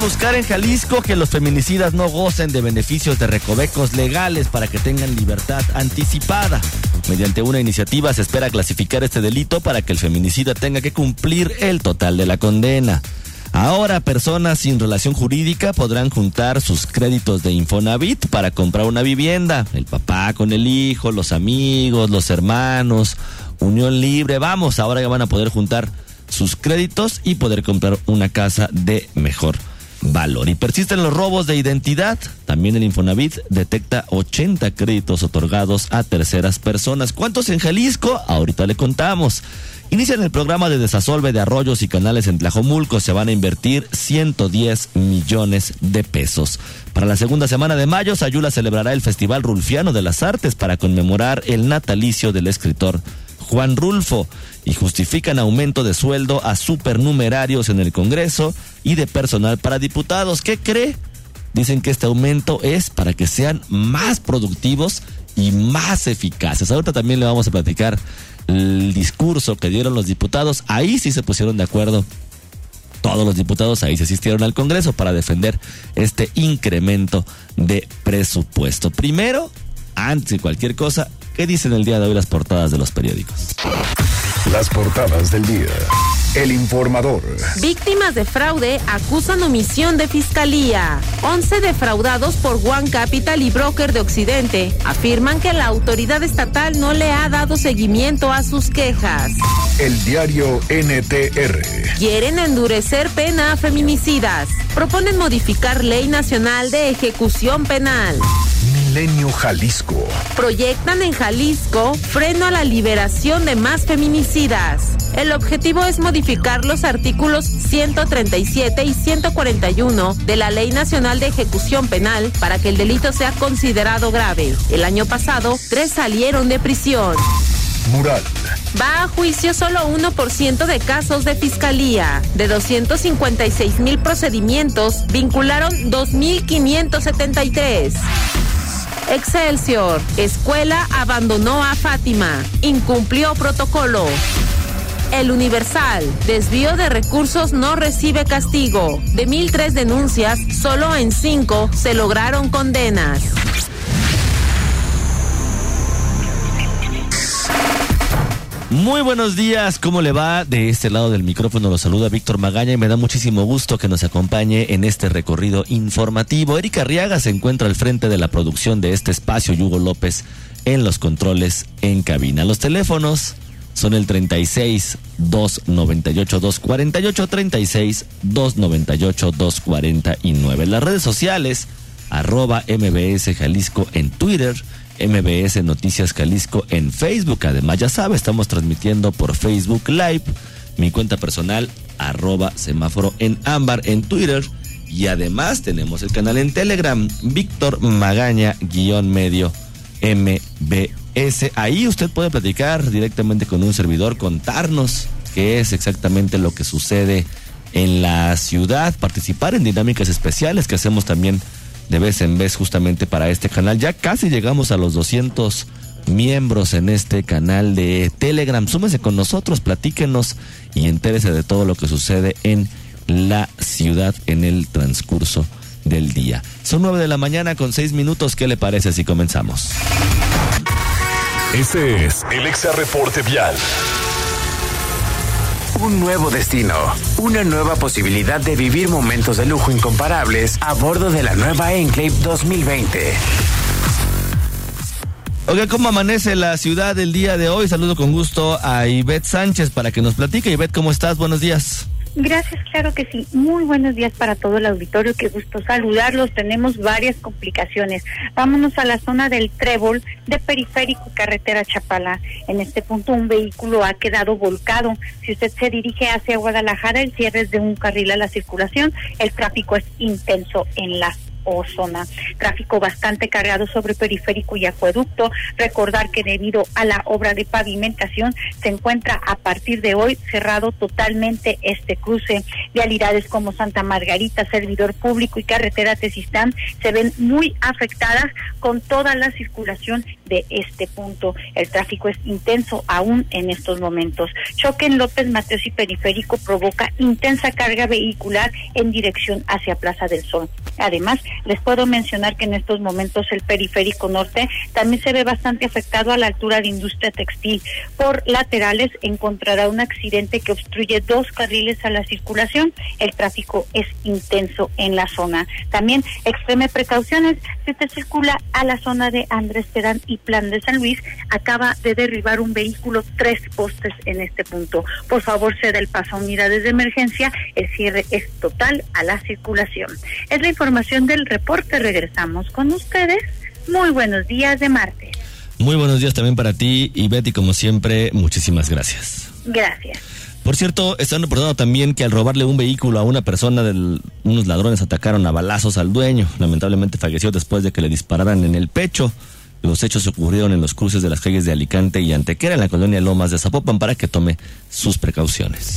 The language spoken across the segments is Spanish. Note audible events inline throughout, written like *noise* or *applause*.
Buscar en Jalisco que los feminicidas no gocen de beneficios de recovecos legales para que tengan libertad anticipada. Mediante una iniciativa se espera clasificar este delito para que el feminicida tenga que cumplir el total de la condena. Ahora personas sin relación jurídica podrán juntar sus créditos de Infonavit para comprar una vivienda. El papá con el hijo, los amigos, los hermanos, unión libre. Vamos, ahora ya van a poder juntar sus créditos y poder comprar una casa de mejor valor. Y persisten los robos de identidad. También el Infonavit detecta 80 créditos otorgados a terceras personas. ¿Cuántos en Jalisco? Ahorita le contamos. Inician el programa de desasolve de arroyos y canales en Tlajomulco. Se van a invertir 110 millones de pesos. Para la segunda semana de mayo, Sayula celebrará el Festival Rulfiano de las Artes para conmemorar el natalicio del escritor Juan Rulfo y justifican aumento de sueldo a supernumerarios en el Congreso y de personal para diputados. ¿Qué cree? Dicen que este aumento es para que sean más productivos y más eficaces. Ahorita también le vamos a platicar el discurso que dieron los diputados. Ahí sí se pusieron de acuerdo todos los diputados ahí se asistieron al Congreso para defender este incremento de presupuesto. Primero, antes de cualquier cosa, ¿qué dicen el día de hoy las portadas de los periódicos? Las portadas del día. El informador. Víctimas de fraude acusan omisión de fiscalía. 11 defraudados por One Capital y Broker de Occidente afirman que la autoridad estatal no le ha dado seguimiento a sus quejas. El diario NTR. Quieren endurecer pena a feminicidas. Proponen modificar ley nacional de ejecución penal. Milenio Jalisco. Proyectan en Jalisco freno a la liberación de más feminicidas. El objetivo es modificar los artículos 137 y 141 de la Ley Nacional de Ejecución Penal para que el delito sea considerado grave. El año pasado, tres salieron de prisión. Mural. Va a juicio solo 1% de casos de fiscalía. De 256 mil procedimientos, vincularon 2.573. Excelsior. Escuela abandonó a Fátima. Incumplió protocolo. El Universal. Desvío de recursos no recibe castigo. De 1.003 denuncias, solo en 5 se lograron condenas. Muy buenos días, ¿cómo le va? De este lado del micrófono lo saluda Víctor Magaña y me da muchísimo gusto que nos acompañe en este recorrido informativo. Erika Arriaga se encuentra al frente de la producción de este espacio y Hugo López en los controles en cabina. Los teléfonos son el 36 298 248 36 298 249. Las redes sociales arroba MBS Jalisco en Twitter MBS Noticias Jalisco en Facebook. Además, ya sabe, estamos transmitiendo por Facebook Live, mi cuenta personal, arroba semáforo en ámbar en Twitter. Y además tenemos el canal en Telegram, Víctor Magaña, guion medio MBS. Ahí usted puede platicar directamente con un servidor, contarnos qué es exactamente lo que sucede en la ciudad, participar en dinámicas especiales que hacemos también de vez en vez justamente para este canal. Ya casi llegamos a los 200 miembros en este canal de Telegram. Súmese con nosotros, platíquenos y entérese de todo lo que sucede en la ciudad en el transcurso del día. Son nueve de la mañana con seis minutos. ¿Qué le parece si comenzamos? Este es el Exa Reporte Vial. Un nuevo destino, una nueva posibilidad de vivir momentos de lujo incomparables a bordo de la nueva Enclave 2020. Oiga, ¿cómo amanece la ciudad el día de hoy? Saludo con gusto a Ivette Sánchez para que nos platique. Ivette, ¿cómo estás? Buenos días. Gracias, claro que sí. Muy buenos días para todo el auditorio. Qué gusto saludarlos. Tenemos varias complicaciones. Vámonos a la zona del Trébol de Periférico Carretera Chapala. En este punto un vehículo ha quedado volcado. Si usted se dirige hacia Guadalajara, el cierre es de un carril a la circulación. El tráfico es intenso en la o zona. Tráfico bastante cargado sobre periférico y acueducto. Recordar que debido a la obra de pavimentación se encuentra a partir de hoy cerrado totalmente este cruce. Vialidades como Santa Margarita, Servidor Público y Carretera Tesistán se ven muy afectadas con toda la circulación de este punto. El tráfico es intenso aún en estos momentos. Choque en López Mateos y Periférico provoca intensa carga vehicular en dirección hacia Plaza del Sol. Además, les puedo mencionar que en estos momentos el periférico norte también se ve bastante afectado a la altura de industria textil. Por laterales encontrará un accidente que obstruye dos carriles a la circulación. El tráfico es intenso en la zona. También extreme precauciones si usted circula a la zona de Andrés Terán y Plan de San Luis, acaba de derribar un vehículo tres postes en este punto. Por favor, ceda el paso a unidades de emergencia. El cierre es total a la circulación. Es la información del reporte. Regresamos con ustedes. Muy buenos días de martes. Muy buenos días también para ti y Betty, como siempre, muchísimas gracias. Gracias. Por cierto, están reportando también que al robarle un vehículo a una persona, del, unos ladrones atacaron a balazos al dueño. Lamentablemente falleció después de que le dispararan en el pecho. Los hechos ocurrieron en los cruces de las calles de Alicante y Antequera, en la colonia Lomas de Zapopan, para que tome sus precauciones.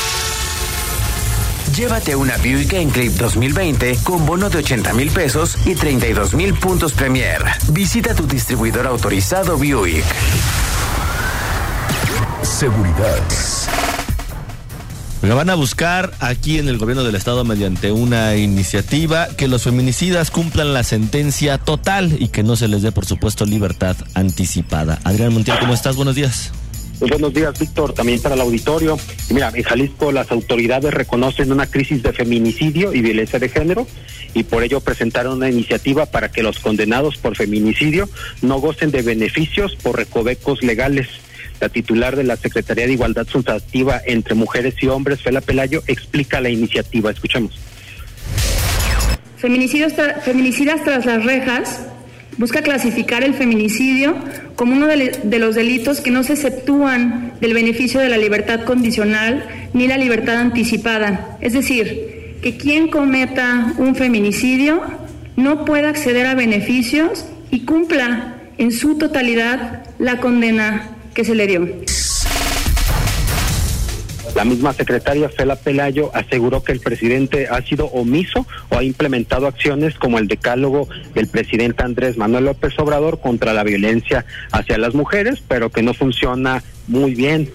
Llévate una Buick Enclave 2020 con bono de 80 mil pesos y 32 mil puntos Premier. Visita tu distribuidor autorizado Buick. Seguridad. La van a buscar aquí en el gobierno del estado mediante una iniciativa que los feminicidas cumplan la sentencia total y que no se les dé, por supuesto, libertad anticipada. Adrián Montiel, ¿cómo estás? Buenos días. Muy buenos días, Víctor, también para el auditorio. Mira, en Jalisco las autoridades reconocen una crisis de feminicidio y violencia de género y por ello presentaron una iniciativa para que los condenados por feminicidio no gocen de beneficios por recovecos legales. La titular de la Secretaría de Igualdad Sustantiva entre Mujeres y Hombres, Fela Pelayo, explica la iniciativa. Escuchemos. Feminicidios feminicidas tras las rejas busca clasificar el feminicidio como uno de, los delitos que no se exceptúan del beneficio de la libertad condicional ni la libertad anticipada. Es decir, que quien cometa un feminicidio no pueda acceder a beneficios y cumpla en su totalidad la condena que se le dio. La misma secretaria Fela Pelayo aseguró que el presidente ha sido omiso o ha implementado acciones como el decálogo del presidente Andrés Manuel López Obrador contra la violencia hacia las mujeres, pero que no funciona muy bien.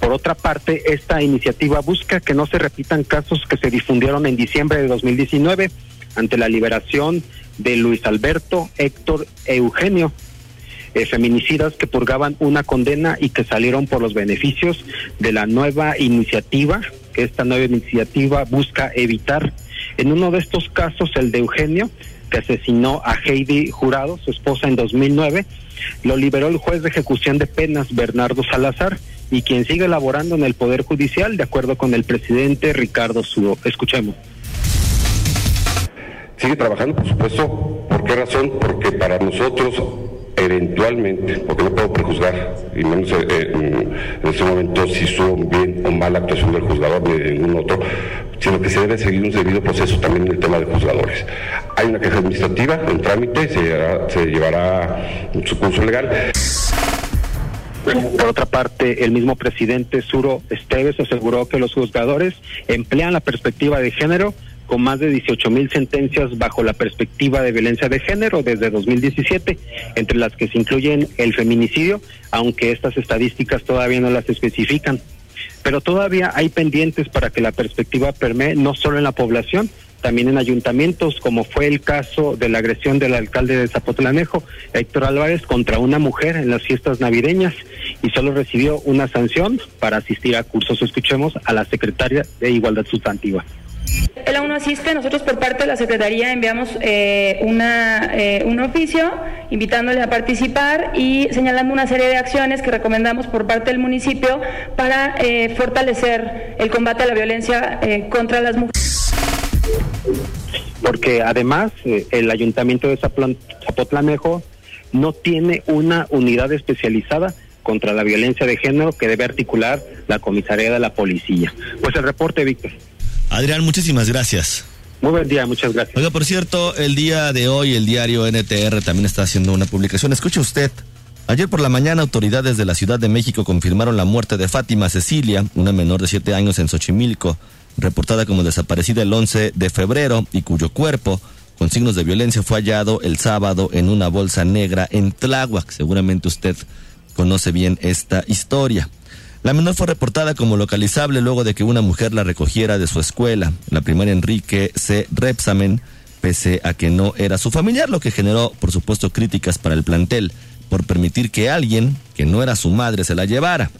Por otra parte, esta iniciativa busca que no se repitan casos que se difundieron en diciembre de 2019 ante la liberación de Luis Alberto, Héctor Eugenio, eh, feminicidas que purgaban una condena y que salieron por los beneficios de la nueva iniciativa, que esta nueva iniciativa busca evitar. En uno de estos casos, el de Eugenio, que asesinó a Heidi Jurado, su esposa, en 2009, lo liberó el juez de ejecución de penas, Bernardo Salazar, y quien sigue elaborando en el Poder Judicial, de acuerdo con el presidente Ricardo Sudo. Escuchemos. Sigue trabajando, por supuesto. ¿Por qué razón? Porque para nosotros eventualmente, porque no puedo prejuzgar, y menos eh, en, en este momento si son bien o mal la actuación del juzgador de ningún otro, sino que se debe seguir un debido proceso también en el tema de juzgadores. Hay una queja administrativa en trámite, se llevará, se llevará su curso legal. Por otra parte, el mismo presidente Suro Esteves aseguró que los juzgadores emplean la perspectiva de género con más de 18 mil sentencias bajo la perspectiva de violencia de género desde 2017, entre las que se incluyen el feminicidio, aunque estas estadísticas todavía no las especifican. Pero todavía hay pendientes para que la perspectiva permee no solo en la población, también en ayuntamientos, como fue el caso de la agresión del alcalde de Zapotlanejo, Héctor Álvarez, contra una mujer en las fiestas navideñas y solo recibió una sanción para asistir a cursos. Escuchemos a la secretaria de Igualdad Sustantiva. Él aún no asiste, nosotros por parte de la Secretaría enviamos eh, una, eh, un oficio invitándole a participar y señalando una serie de acciones que recomendamos por parte del municipio para eh, fortalecer el combate a la violencia contra las mujeres. Porque además el ayuntamiento de Zapotlanejo no tiene una unidad especializada contra la violencia de género que debe articular la comisaría de la policía. Pues el reporte, Víctor. Adrián, muchísimas gracias. Muy buen día, muchas gracias. Oiga, por cierto, el día de hoy el diario NTR también está haciendo una publicación. Escuche usted. Ayer por la mañana autoridades de la Ciudad de México confirmaron la muerte de Fátima Cecilia, una menor de siete años en Xochimilco, reportada como desaparecida el 11 de febrero y cuyo cuerpo con signos de violencia fue hallado el sábado en una bolsa negra en Tláhuac. Seguramente usted conoce bien esta historia. La menor fue reportada como localizable luego de que una mujer la recogiera de su escuela, la primaria Enrique C. Repsamen, pese a que no era su familiar, lo que generó, por supuesto, críticas para el plantel por permitir que alguien, que no era su madre, se la llevara.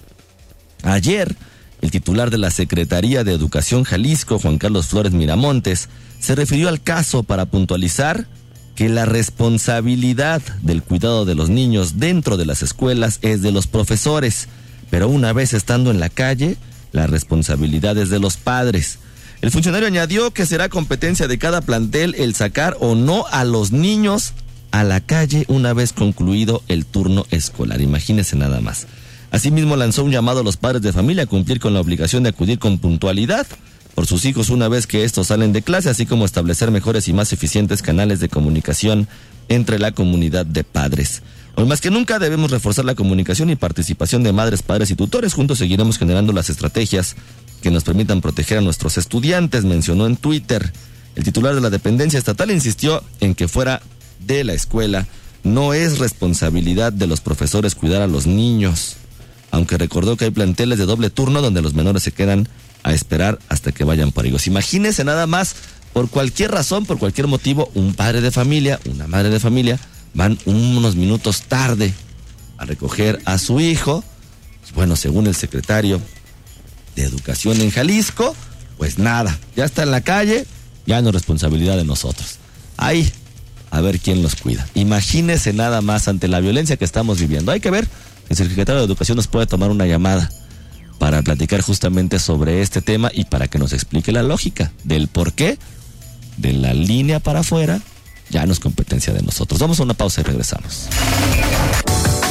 Ayer, el titular de la Secretaría de Educación Jalisco, Juan Carlos Flores Miramontes, se refirió al caso para puntualizar que la responsabilidad del cuidado de los niños dentro de las escuelas es de los profesores pero una vez estando en la calle, la responsabilidad es de los padres. El funcionario añadió que será competencia de cada plantel el sacar o no a los niños a la calle una vez concluido el turno escolar. Imagínense nada más. Asimismo lanzó un llamado a los padres de familia a cumplir con la obligación de acudir con puntualidad por sus hijos una vez que estos salen de clase, así como establecer mejores y más eficientes canales de comunicación entre la comunidad de padres. Hoy más que nunca debemos reforzar la comunicación y participación de madres, padres y tutores. Juntos seguiremos generando las estrategias que nos permitan proteger a nuestros estudiantes, mencionó en Twitter. El titular de la dependencia estatal insistió en que fuera de la escuela no es responsabilidad de los profesores cuidar a los niños, aunque recordó que hay planteles de doble turno donde los menores se quedan a esperar hasta que vayan por ellos. Imagínense nada más, por cualquier razón, por cualquier motivo, un padre de familia, una madre de familia, van unos minutos tarde a recoger a su hijo. Bueno, según el secretario de Educación en Jalisco, pues nada, ya está en la calle, ya no es responsabilidad de nosotros. Ahí, a ver quién los cuida. Imagínese nada más ante la violencia que estamos viviendo. Hay que ver, el secretario de Educación nos puede tomar una llamada para platicar justamente sobre este tema y para que nos explique la lógica del por qué de la línea para afuera ya no es competencia de nosotros. Vamos a una pausa y regresamos.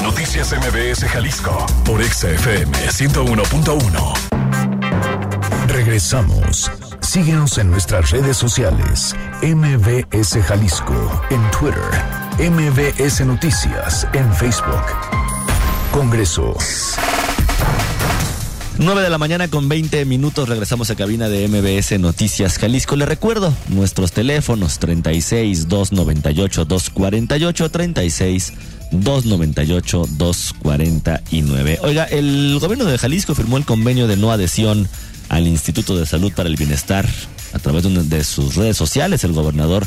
Noticias MBS Jalisco por XFM 101.1. Regresamos. Síguenos en nuestras redes sociales. MBS Jalisco en Twitter. MBS Noticias en Facebook. Congreso. 9 de la mañana con 20 minutos regresamos a cabina de MBS Noticias Jalisco. Le recuerdo nuestros teléfonos 36 298 248 36 298 249. Oiga, el gobierno de Jalisco firmó el convenio de no adhesión al Instituto de Salud para el Bienestar a través de sus redes sociales. El gobernador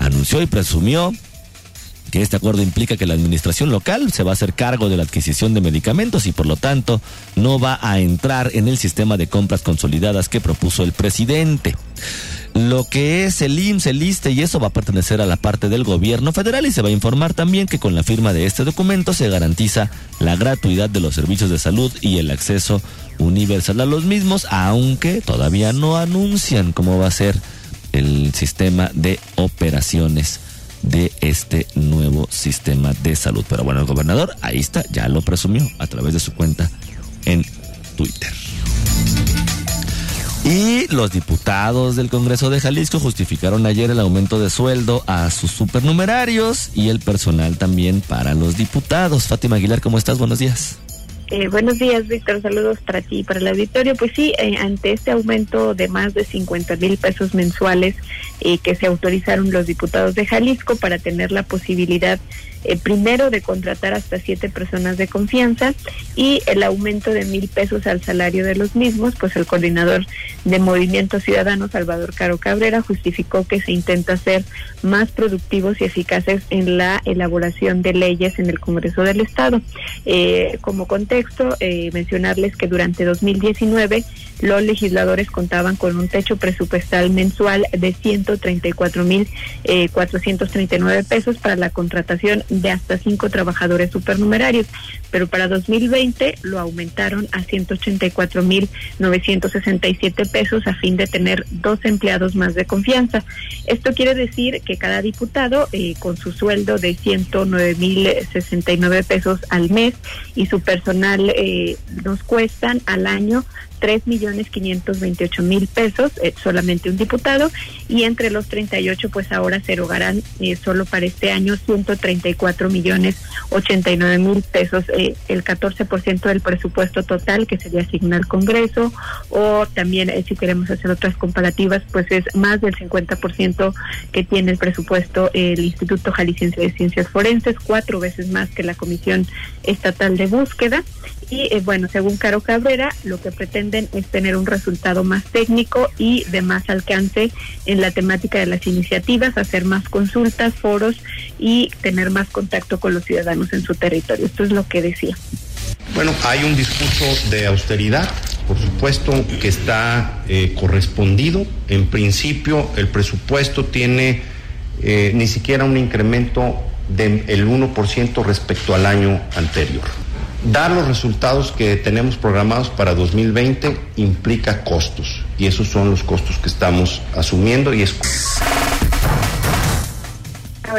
anunció y presumió que este acuerdo implica que la administración local se va a hacer cargo de la adquisición de medicamentos y por lo tanto no va a entrar en el sistema de compras consolidadas que propuso el presidente. Lo que es el IMSS, el ISTE y eso va a pertenecer a la parte del gobierno federal y se va a informar también que con la firma de este documento se garantiza la gratuidad de los servicios de salud y el acceso universal a los mismos, aunque todavía no anuncian cómo va a ser el sistema de operaciones de este nuevo sistema de salud. Pero bueno, el gobernador ahí está, ya lo presumió a través de su cuenta en Twitter. Y los diputados del Congreso de Jalisco justificaron ayer el aumento de sueldo a sus supernumerarios y el personal también para los diputados. Fátima Aguilar, ¿cómo estás? Buenos días. Eh, buenos días, Víctor. Saludos para ti y para el auditorio. Pues sí, eh, ante este aumento de más de 50 mil pesos mensuales eh, que se autorizaron los diputados de Jalisco para tener la posibilidad eh, primero de contratar hasta siete personas de confianza y el aumento de mil pesos al salario de los mismos, pues el coordinador de Movimiento Ciudadano, Salvador Caro Cabrera, justificó que se intenta ser más productivos y eficaces en la elaboración de leyes en el Congreso del Estado. Eh, como contexto, eh, mencionarles que durante 2019 los legisladores contaban con un techo presupuestal mensual de 134 mil eh, 439 pesos para la contratación de hasta cinco trabajadores supernumerarios, pero para 2020 lo aumentaron a 184 mil 967 pesos a fin de tener dos empleados más de confianza. Esto quiere decir que cada diputado eh, con su sueldo de 109 mil 69 pesos al mes y su personal eh, nos cuestan al año tres millones quinientos veintiocho mil pesos, eh, solamente un diputado, y entre los 38 pues ahora se erogarán eh, solo para este año 134 millones 89 mil pesos, eh, el 14% del presupuesto total que se le asigna al Congreso, o también si queremos hacer otras comparativas, pues es más del 50% que tiene el presupuesto el Instituto Jalisciense de Ciencias Forenses, cuatro veces más que la Comisión Estatal de Búsqueda, y bueno, según Caro Cabrera, lo que pretenden es tener un resultado más técnico y de más alcance en la temática de las iniciativas, hacer más consultas, foros y tener más contacto con los ciudadanos en su territorio. Esto es lo que decía. Bueno, hay un discurso de austeridad, por supuesto, que está eh, correspondido. En principio, el presupuesto tiene eh, ni siquiera un incremento del 1% respecto al año anterior. Dar los resultados que tenemos programados para 2020 implica costos y esos son los costos que estamos asumiendo y es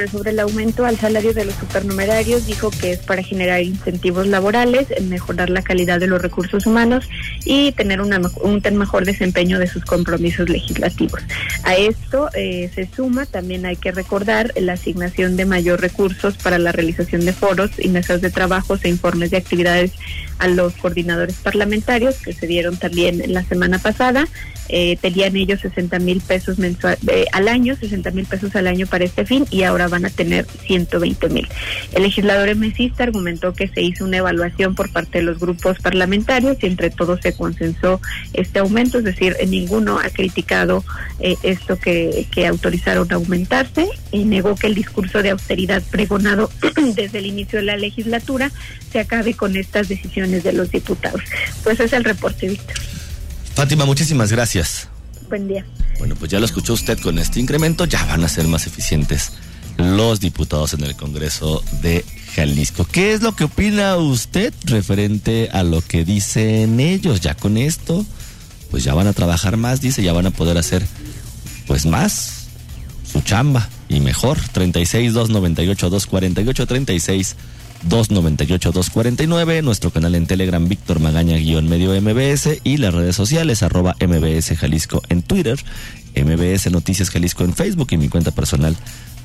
Sobre el aumento al salario de los supernumerarios, dijo que es para generar incentivos laborales, mejorar la calidad de los recursos humanos y tener una, un mejor desempeño de sus compromisos legislativos. A esto eh, se suma, también hay que recordar, la asignación de mayor recursos para la realización de foros y mesas de trabajos e informes de actividades a los coordinadores parlamentarios que se dieron también la semana pasada. Eh, tenían ellos 60 mil pesos mensual, eh, al año, 60 mil pesos al año para este fin y ahora van a tener 120 mil. El legislador mesista argumentó que se hizo una evaluación por parte de los grupos parlamentarios y entre todos se consensó este aumento, es decir, ninguno ha criticado eh, esto que, que autorizaron aumentarse y negó que el discurso de austeridad pregonado *clears throat* desde el inicio de la legislatura se acabe con estas decisiones de los diputados. Pues es el reporte, Víctor. Fátima, muchísimas gracias. Buen día. Bueno, pues ya lo escuchó usted con este incremento, ya van a ser más eficientes los diputados en el Congreso de Jalisco. ¿Qué es lo que opina usted referente a lo que dicen ellos? Ya con esto, pues ya van a trabajar más, dice, ya van a poder hacer pues más su chamba y mejor. 36 298 248 36 298-249, nuestro canal en Telegram Víctor Magaña guion medio MBS y las redes sociales arroba MBS Jalisco en Twitter, MBS Noticias Jalisco en Facebook y mi cuenta personal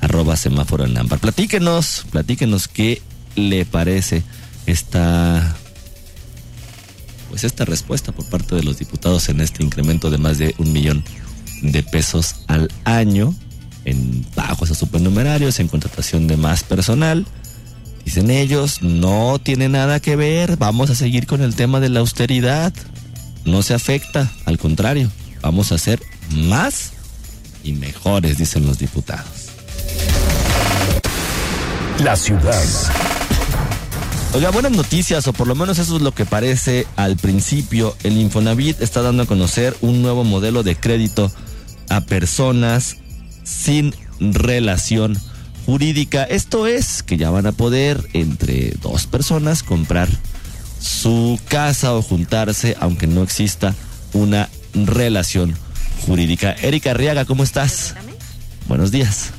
arroba semáforo en ámbar. Platíquenos, platíquenos qué le parece esta pues esta respuesta por parte de los diputados en este incremento de más de un millón de pesos al año en pagos a supernumerarios, en contratación de más personal Dicen ellos, no tiene nada que ver, vamos a seguir con el tema de la austeridad. No se afecta, al contrario, vamos a ser más y mejores, dicen los diputados. La ciudad. Oiga, buenas noticias, o por lo menos eso es lo que parece al principio. El Infonavit está dando a conocer un nuevo modelo de crédito a personas sin relación jurídica. Esto es que ya van a poder entre dos personas comprar su casa o juntarse aunque no exista una relación jurídica. Erika Arriaga, ¿cómo estás? Buenos días.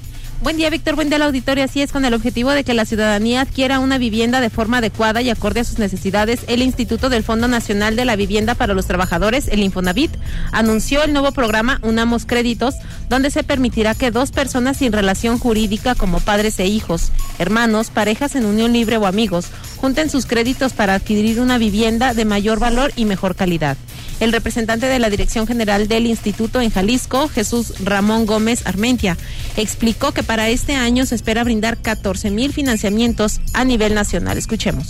Buen día, Víctor. Buen día al auditorio. Así es, con el objetivo de que la ciudadanía adquiera una vivienda de forma adecuada y acorde a sus necesidades, el Instituto del Fondo Nacional de la Vivienda para los Trabajadores, el Infonavit, anunció el nuevo programa Unamos Créditos, donde se permitirá que dos personas sin relación jurídica como padres e hijos, hermanos, parejas en unión libre o amigos, junten sus créditos para adquirir una vivienda de mayor valor y mejor calidad. El representante de la Dirección General del Instituto en Jalisco, Jesús Ramón Gómez Armentia, explicó que para este año se espera brindar 14 mil financiamientos a nivel nacional. Escuchemos.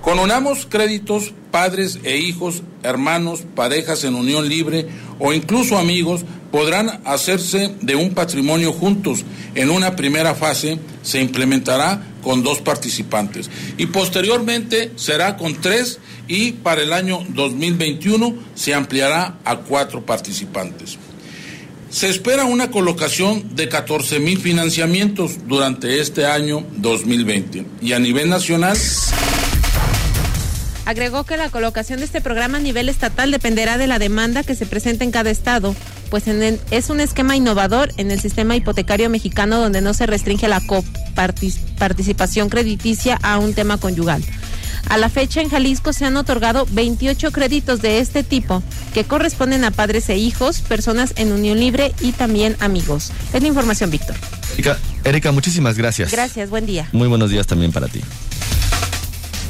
Con Unamos Créditos, padres e hijos, hermanos, parejas en unión libre o incluso amigos podrán hacerse de un patrimonio juntos. En una primera fase se implementará con dos participantes y posteriormente será con tres y para el año 2021 se ampliará a cuatro participantes. Se espera una colocación de 14 mil financiamientos durante este año 2020 y a nivel nacional Agregó que la colocación de este programa a nivel estatal dependerá de la demanda que se presente en cada estado, pues es un esquema innovador en el sistema hipotecario mexicano donde no se restringe la coparticipación crediticia a un tema conyugal. A la fecha en Jalisco se han otorgado 28 créditos de este tipo que corresponden a padres e hijos, personas en unión libre y también amigos. Es la información, Víctor. Erika, muchísimas gracias. Gracias, buen día. Muy buenos días también para ti.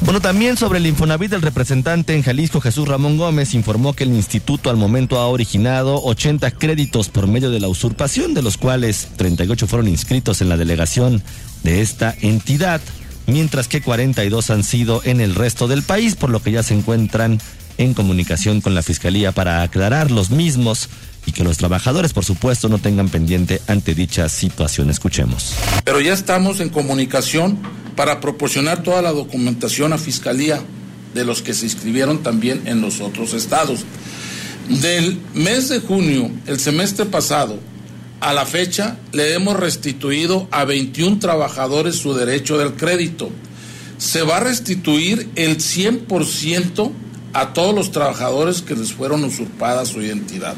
Bueno, también sobre el Infonavit, el representante en Jalisco, Jesús Ramón Gómez, informó que el instituto al momento ha originado 80 créditos por medio de la usurpación, de los cuales 38 fueron inscritos en la delegación de esta entidad, mientras que 42 han sido en el resto del país, por lo que ya se encuentran en comunicación con la Fiscalía para aclarar los mismos y que los trabajadores, por supuesto, no tengan pendiente ante dicha situación. Escuchemos. Pero ya estamos en comunicación para proporcionar toda la documentación a Fiscalía de los que se inscribieron también en los otros estados. Del mes de junio, el semestre pasado, a la fecha, le hemos restituido a 21 trabajadores su derecho del crédito. Se va a restituir el 100% a todos los trabajadores que les fueron usurpadas su identidad,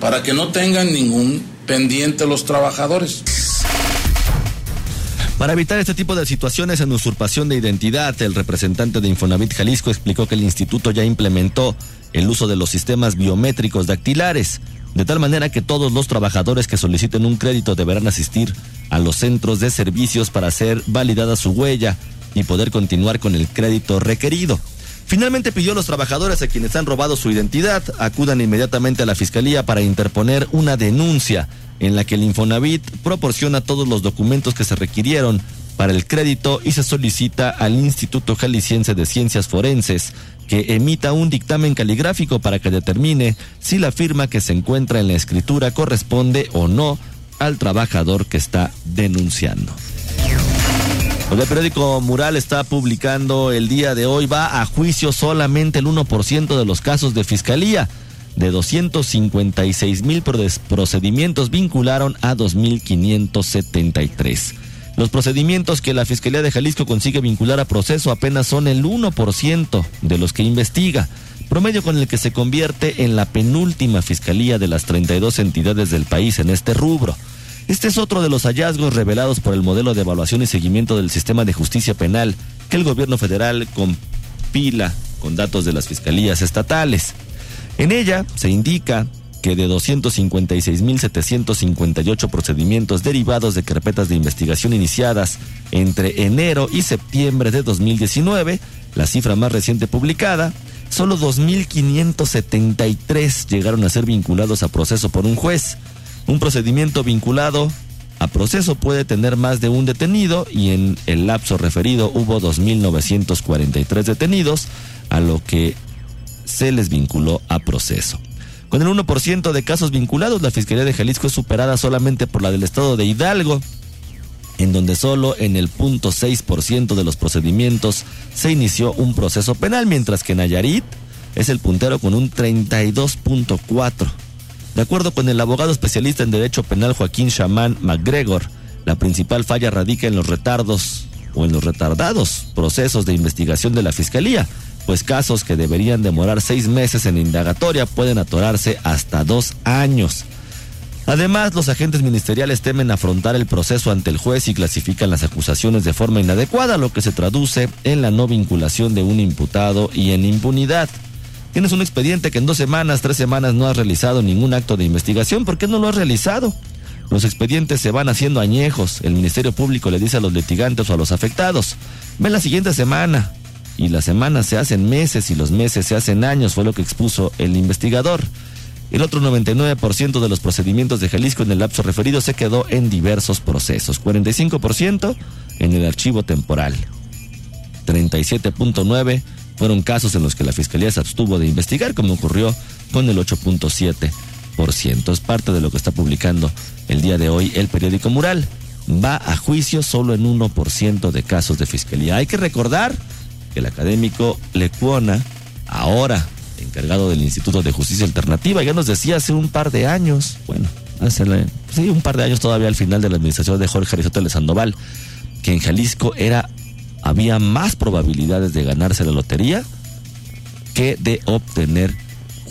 para que no tengan ningún pendiente los trabajadores. Para evitar este tipo de situaciones en usurpación de identidad, el representante de Infonavit Jalisco explicó que el instituto ya implementó el uso de los sistemas biométricos dactilares, de tal manera que todos los trabajadores que soliciten un crédito deberán asistir a los centros de servicios para hacer validada su huella y poder continuar con el crédito requerido. Finalmente pidió a los trabajadores a quienes han robado su identidad acudan inmediatamente a la fiscalía para interponer una denuncia en la que el Infonavit proporciona todos los documentos que se requirieron para el crédito y se solicita al Instituto Jalisciense de Ciencias Forenses que emita un dictamen caligráfico para que determine si la firma que se encuentra en la escritura corresponde o no al trabajador que está denunciando. El periódico Mural está publicando el día de hoy, va a juicio solamente el 1% de los casos de fiscalía de 256 mil procedimientos vincularon a 2.573. Los procedimientos que la Fiscalía de Jalisco consigue vincular a proceso apenas son el 1% de los que investiga, promedio con el que se convierte en la penúltima fiscalía de las 32 entidades del país en este rubro. Este es otro de los hallazgos revelados por el modelo de evaluación y seguimiento del sistema de justicia penal que el gobierno federal compila con datos de las fiscalías estatales. En ella se indica que de 256.758 procedimientos derivados de carpetas de investigación iniciadas entre enero y septiembre de 2019, la cifra más reciente publicada, solo 2.573 llegaron a ser vinculados a proceso por un juez. Un procedimiento vinculado a proceso puede tener más de un detenido y en el lapso referido hubo 2.943 detenidos, a lo que se les vinculó a proceso. Con el 1% de casos vinculados, la Fiscalía de Jalisco es superada solamente por la del Estado de Hidalgo, en donde solo en el 0.6% de los procedimientos se inició un proceso penal, mientras que Nayarit es el puntero con un 32.4. De acuerdo con el abogado especialista en Derecho Penal Joaquín Chamán McGregor, la principal falla radica en los retardos o en los retardados procesos de investigación de la Fiscalía, pues casos que deberían demorar seis meses en indagatoria pueden atorarse hasta dos años. Además, los agentes ministeriales temen afrontar el proceso ante el juez y clasifican las acusaciones de forma inadecuada, lo que se traduce en la no vinculación de un imputado y en impunidad. Tienes un expediente que en dos semanas, tres semanas no has realizado ningún acto de investigación. ¿Por qué no lo has realizado? Los expedientes se van haciendo añejos. El Ministerio Público le dice a los litigantes o a los afectados, ven la siguiente semana, y las semanas se hacen meses y los meses se hacen años, fue lo que expuso el investigador. El otro 99% de los procedimientos de Jalisco en el lapso referido se quedó en diversos procesos. 45% en el archivo temporal. 37.9 fueron casos en los que la Fiscalía se abstuvo de investigar, como ocurrió con el 8.7%. Es parte de lo que está publicando el día de hoy el periódico Mural. Va a juicio solo en 1% de casos de Fiscalía. Hay que recordar que el académico Lecuona, ahora encargado del Instituto de Justicia Alternativa, ya nos decía hace un par de años, bueno, hace sí, un par de años todavía al final de la administración de Jorge Aristóteles Sandoval, que en Jalisco era había más probabilidades de ganarse la lotería que de obtener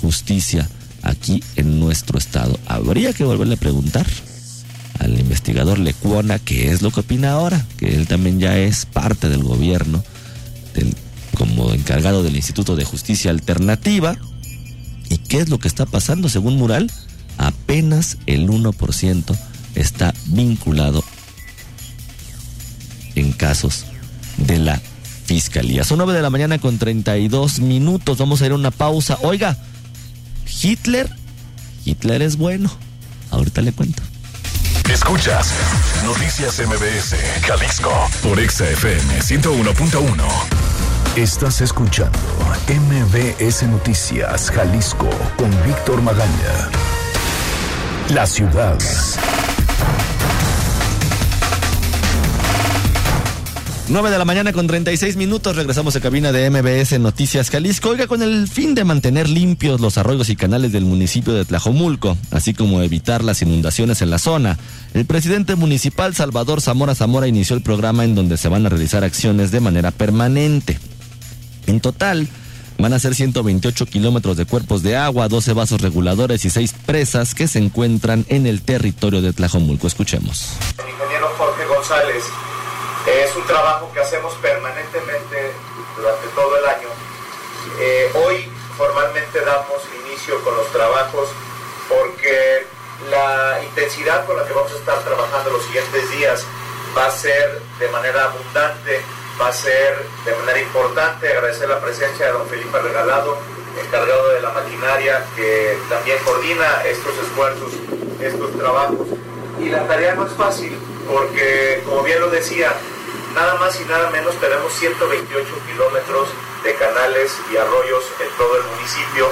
justicia aquí en nuestro estado. Habría que volverle a preguntar al investigador Lecuona qué es lo que opina ahora, que él también ya es parte del gobierno, como encargado del Instituto de Justicia Alternativa. ¿Y qué es lo que está pasando según Mural? Apenas el 1% está vinculado en casos de la Fiscalía. Son 9 de la mañana con 32 minutos. Vamos a ir a una pausa. Oiga, Hitler, Hitler es bueno. Ahorita le cuento. Escuchas Noticias MBS, Jalisco, por XFM 101.1. Estás escuchando MBS Noticias, Jalisco, con Víctor Magaña. La ciudad. 9 de la mañana con 36 minutos. Regresamos a cabina de MBS Noticias Jalisco. Oiga, con el fin de mantener limpios los arroyos y canales del municipio de Tlajomulco, así como evitar las inundaciones en la zona, el presidente municipal Salvador Zamora Zamora inició el programa en donde se van a realizar acciones de manera permanente. En total, van a ser 128 kilómetros de cuerpos de agua, 12 vasos reguladores y 6 presas que se encuentran en el territorio de Tlajomulco. Escuchemos. Ingeniero Jorge González es un trabajo que hacemos permanentemente durante todo el año. Eh, hoy formalmente damos inicio con los trabajos porque la intensidad con la que vamos a estar trabajando los siguientes días va a ser de manera abundante, va a ser de manera importante. Agradecer la presencia de don Felipe Regalado, encargado de la maquinaria, que también coordina estos esfuerzos, estos trabajos. Y la tarea no es fácil, porque como bien lo decía, nada más y nada menos tenemos 128 kilómetros de canales y arroyos en todo el municipio.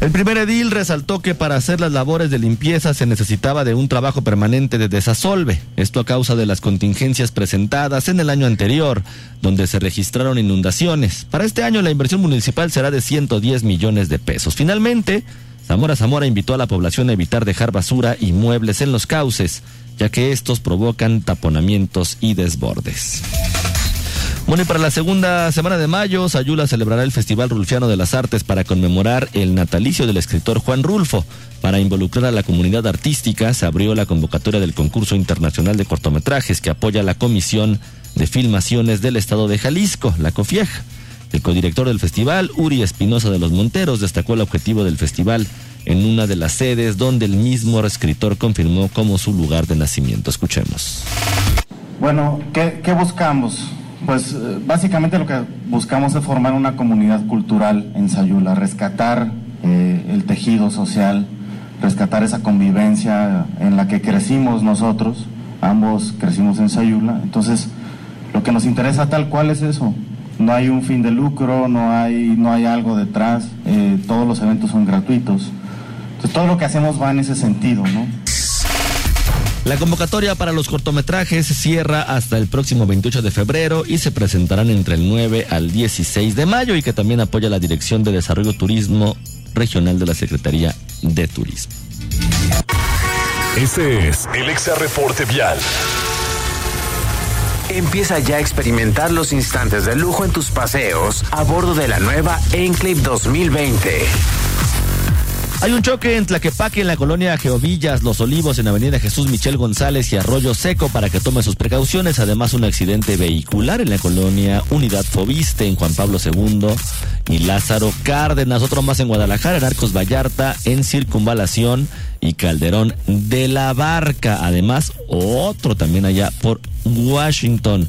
El primer edil resaltó que para hacer las labores de limpieza se necesitaba de un trabajo permanente de desasolve, esto a causa de las contingencias presentadas en el año anterior, donde se registraron inundaciones. Para este año la inversión municipal será de 110 millones de pesos. Finalmente, Zamora Zamora invitó a la población a evitar dejar basura y muebles en los cauces, ya que estos provocan taponamientos y desbordes. Bueno, y para la segunda semana de mayo, Sayula celebrará el Festival Rulfiano de las Artes para conmemorar el natalicio del escritor Juan Rulfo. Para involucrar a la comunidad artística, se abrió la convocatoria del concurso internacional de cortometrajes que apoya la Comisión de Filmaciones del Estado de Jalisco, la COFIEJ. El codirector del festival, Uri Espinosa de los Monteros, destacó el objetivo del festival en una de las sedes donde el mismo escritor confirmó como su lugar de nacimiento. Escuchemos. Bueno, ¿qué, buscamos? Pues eh, básicamente lo que buscamos es formar una comunidad cultural en Sayula, rescatar eh, el tejido social, rescatar esa convivencia en la que crecimos nosotros, ambos crecimos en Sayula, entonces lo que nos interesa tal cual es eso, no hay un fin de lucro, no hay, no hay algo detrás, eh, todos los eventos son gratuitos, entonces todo lo que hacemos va en ese sentido, ¿no? La convocatoria para los cortometrajes cierra hasta el próximo 28 de febrero y se presentarán entre el 9 al 16 de mayo y que también apoya la Dirección de Desarrollo Turismo Regional de la Secretaría de Turismo. Este es el Exa Reporte Vial. Empieza ya a experimentar los instantes de lujo en tus paseos a bordo de la nueva Enclave 2020. Hay un choque en Tlaquepaque, en la colonia Geovillas, Los Olivos, en Avenida Jesús Michel González y Arroyo Seco para que tome sus precauciones. Además, un accidente vehicular en la colonia Unidad Fobiste, en Juan Pablo II y Lázaro Cárdenas. Otro más en Guadalajara, en Arcos Vallarta, en Circunvalación y Calderón de la Barca. Además, otro también allá por Washington.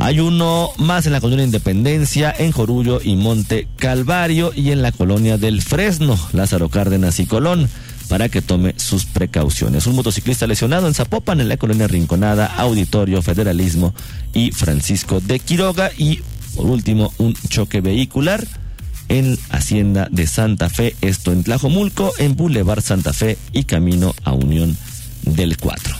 Hay uno más en la colonia Independencia, en Jorullo y Monte Calvario y en la colonia del Fresno, Lázaro Cárdenas y Colón, para que tome sus precauciones. Un motociclista lesionado en Zapopan, en la colonia Rinconada, Auditorio, Federalismo y Francisco de Quiroga. Y por último, un choque vehicular en Hacienda de Santa Fe, esto en Tlajomulco, en Boulevard Santa Fe y camino a Unión del 4.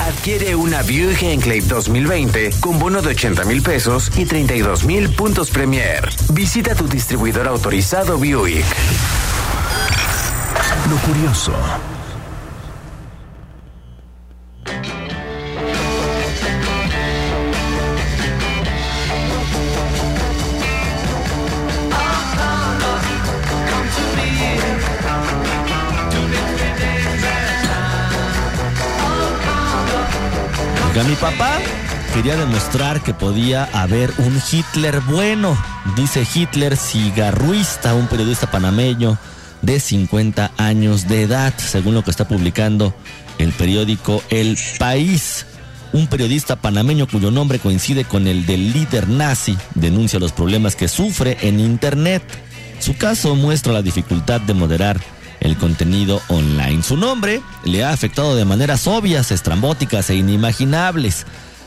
Adquiere una Buick Enclave 2020 con bono de 80 mil pesos y 32 mil puntos Premier. Visita tu distribuidor autorizado Buick. Lo curioso. Oiga, mi papá quería demostrar que podía haber un Hitler bueno, dice Hitler cigarruista, un periodista panameño de 50 años de edad, según lo que está publicando el periódico El País. Un periodista panameño cuyo nombre coincide con el del líder nazi denuncia los problemas que sufre en Internet. Su caso muestra la dificultad de moderar el contenido online. Su nombre le ha afectado de maneras obvias, estrambóticas e inimaginables.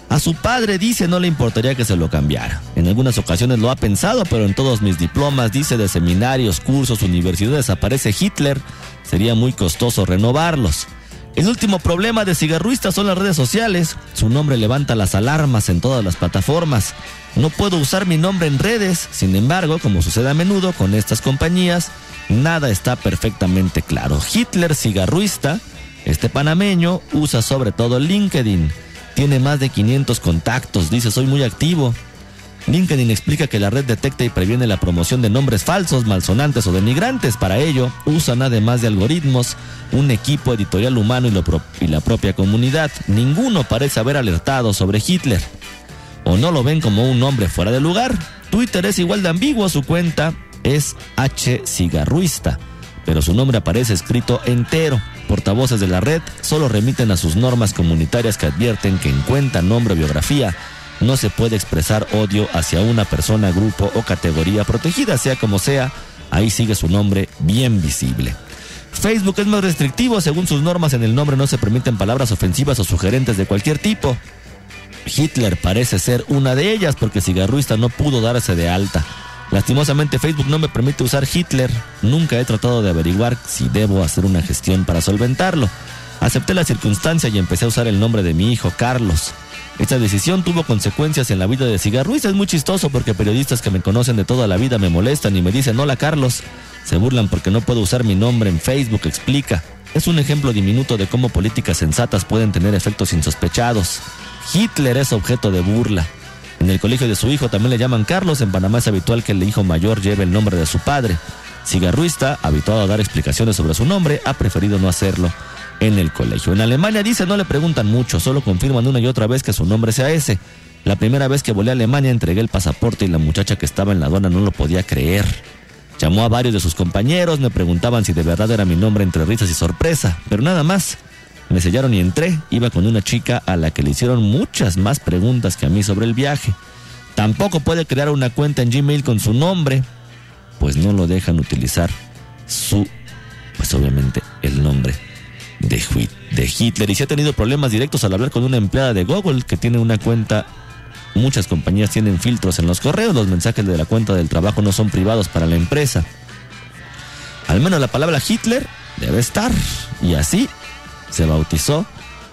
A su padre dice no le importaría que se lo cambiara. En algunas ocasiones lo ha pensado, pero en todos mis diplomas, dice de seminarios, cursos, universidades aparece Hitler. Sería muy costoso renovarlos. El último problema de cigarruista son las redes sociales. Su nombre levanta las alarmas en todas las plataformas. No puedo usar mi nombre en redes, sin embargo, como sucede a menudo con estas compañías, nada está perfectamente claro. Hitler cigarruista, este panameño, usa sobre todo LinkedIn. Tiene más de 500 contactos, dice soy muy activo. LinkedIn explica que la red detecta y previene la promoción de nombres falsos, malsonantes o denigrantes. Para ello, usan además de algoritmos un equipo editorial humano y, la propia comunidad. Ninguno parece haber alertado sobre Hitler. O no lo ven como un nombre fuera de lugar. Twitter es igual de ambiguo, su cuenta es H cigarruista, pero su nombre aparece escrito entero. Portavoces de la red solo remiten a sus normas comunitarias que advierten que en cuenta, nombre o biografía no se puede expresar odio hacia una persona, grupo o categoría protegida, sea como sea, ahí sigue su nombre bien visible. Facebook es más restrictivo, según sus normas en el nombre no se permiten palabras ofensivas o sugerentes de cualquier tipo. Hitler parece ser una de ellas porque Cigarruista no pudo darse de alta. Lastimosamente Facebook no me permite usar Hitler. Nunca he tratado de averiguar si debo hacer una gestión para solventarlo. Acepté la circunstancia y empecé a usar el nombre de mi hijo, Carlos. Esta decisión tuvo consecuencias en la vida de Cigarruista. Es muy chistoso porque periodistas que me conocen de toda la vida me molestan y me dicen, hola Carlos. Se burlan porque no puedo usar mi nombre en Facebook, explica. Es un ejemplo diminuto de cómo políticas sensatas pueden tener efectos insospechados. Hitler es objeto de burla. En el colegio de su hijo también le llaman Carlos. En Panamá es habitual que el hijo mayor lleve el nombre de su padre. Cigarruista, habituado a dar explicaciones sobre su nombre, ha preferido no hacerlo en el colegio. En Alemania dice no le preguntan mucho, solo confirman una y otra vez que su nombre sea ese. La primera vez que volé a Alemania entregué el pasaporte y la muchacha que estaba en la aduana no lo podía creer. Llamó a varios de sus compañeros, me preguntaban si de verdad era mi nombre entre risas y sorpresa, pero nada más. Me sellaron y entré. Iba con una chica a la que le hicieron muchas más preguntas que a mí sobre el viaje. Tampoco puede crear una cuenta en Gmail con su nombre, pues no lo dejan utilizar su, pues obviamente, el nombre de, Hitler. Y si ha tenido problemas directos al hablar con una empleada de Google que tiene una cuenta. Muchas compañías tienen filtros en los correos, los mensajes de la cuenta del trabajo no son privados para la empresa. Al menos la palabra Hitler debe estar. Y así se bautizó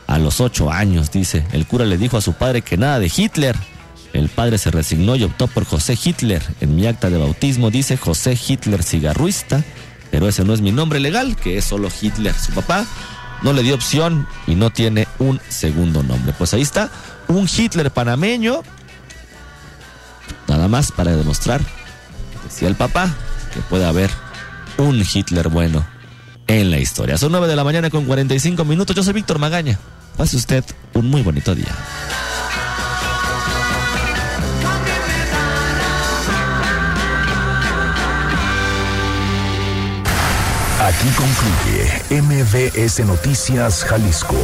a los ocho años, dice. El cura le dijo a su padre que nada de Hitler. El padre se resignó y optó por José Hitler. En mi acta de bautismo dice José Hitler cigarruista, pero ese no es mi nombre legal, que es solo Hitler. Su papá no le dio opción y no tiene un segundo nombre. Pues ahí está, un Hitler panameño. Nada más para demostrar, decía el papá, que puede haber un Hitler bueno en la historia. Son 9 de la mañana con 45 minutos. Yo soy Víctor Magaña. Pase usted un muy bonito día. Aquí concluye MBS Noticias Jalisco.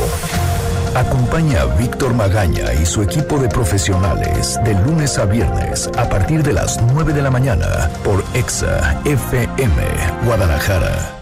Acompaña a Víctor Magaña y su equipo de profesionales de lunes a viernes a partir de las 9 de la mañana por EXA FM Guadalajara.